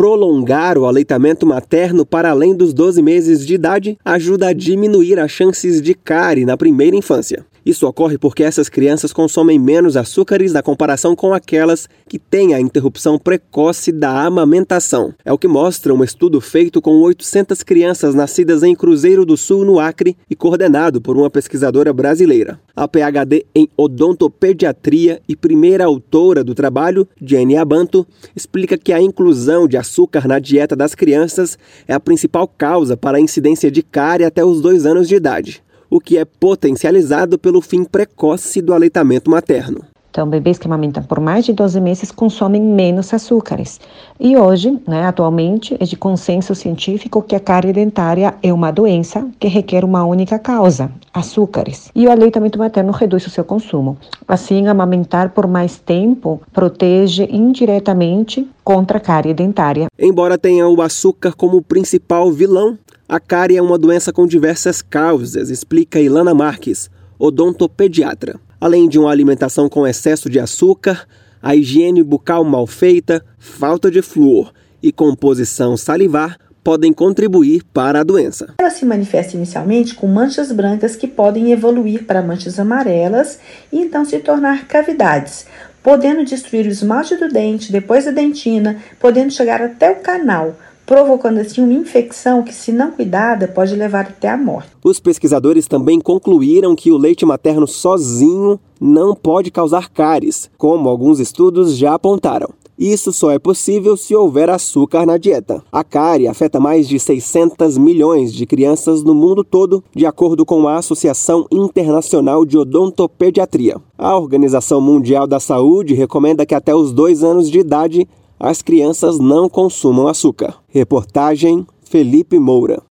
prolongar o aleitamento materno para além dos 12 meses de idade ajuda a diminuir as chances de cárie na primeira infância. Isso ocorre porque essas crianças consomem menos açúcares na comparação com aquelas que têm a interrupção precoce da amamentação. É o que mostra um estudo feito com 800 crianças nascidas em Cruzeiro do Sul, no Acre, e coordenado por uma pesquisadora brasileira. A PhD em odontopediatria e primeira autora do trabalho, Jenny Abanto, explica que a inclusão de açúcar na dieta das crianças é a principal causa para a incidência de cárie até os dois anos de idade o que é potencializado pelo fim precoce do aleitamento materno. Então, bebês que amamentam por mais de 12 meses consomem menos açúcares. E hoje, né, atualmente, é de consenso científico que a cárie dentária é uma doença que requer uma única causa, açúcares. E o aleitamento materno reduz o seu consumo. Assim, amamentar por mais tempo protege indiretamente contra a cárie dentária. Embora tenha o açúcar como principal vilão, a cárie é uma doença com diversas causas, explica Ilana Marques, odontopediatra. Além de uma alimentação com excesso de açúcar, a higiene bucal mal feita, falta de flúor e composição salivar podem contribuir para a doença. Ela se manifesta inicialmente com manchas brancas que podem evoluir para manchas amarelas e então se tornar cavidades, podendo destruir o esmalte do dente, depois a dentina, podendo chegar até o canal provocando assim uma infecção que, se não cuidada, pode levar até a morte. Os pesquisadores também concluíram que o leite materno sozinho não pode causar cáries, como alguns estudos já apontaram. Isso só é possível se houver açúcar na dieta. A cárie afeta mais de 600 milhões de crianças no mundo todo, de acordo com a Associação Internacional de Odontopediatria. A Organização Mundial da Saúde recomenda que até os dois anos de idade as crianças não consumam açúcar. Reportagem Felipe Moura.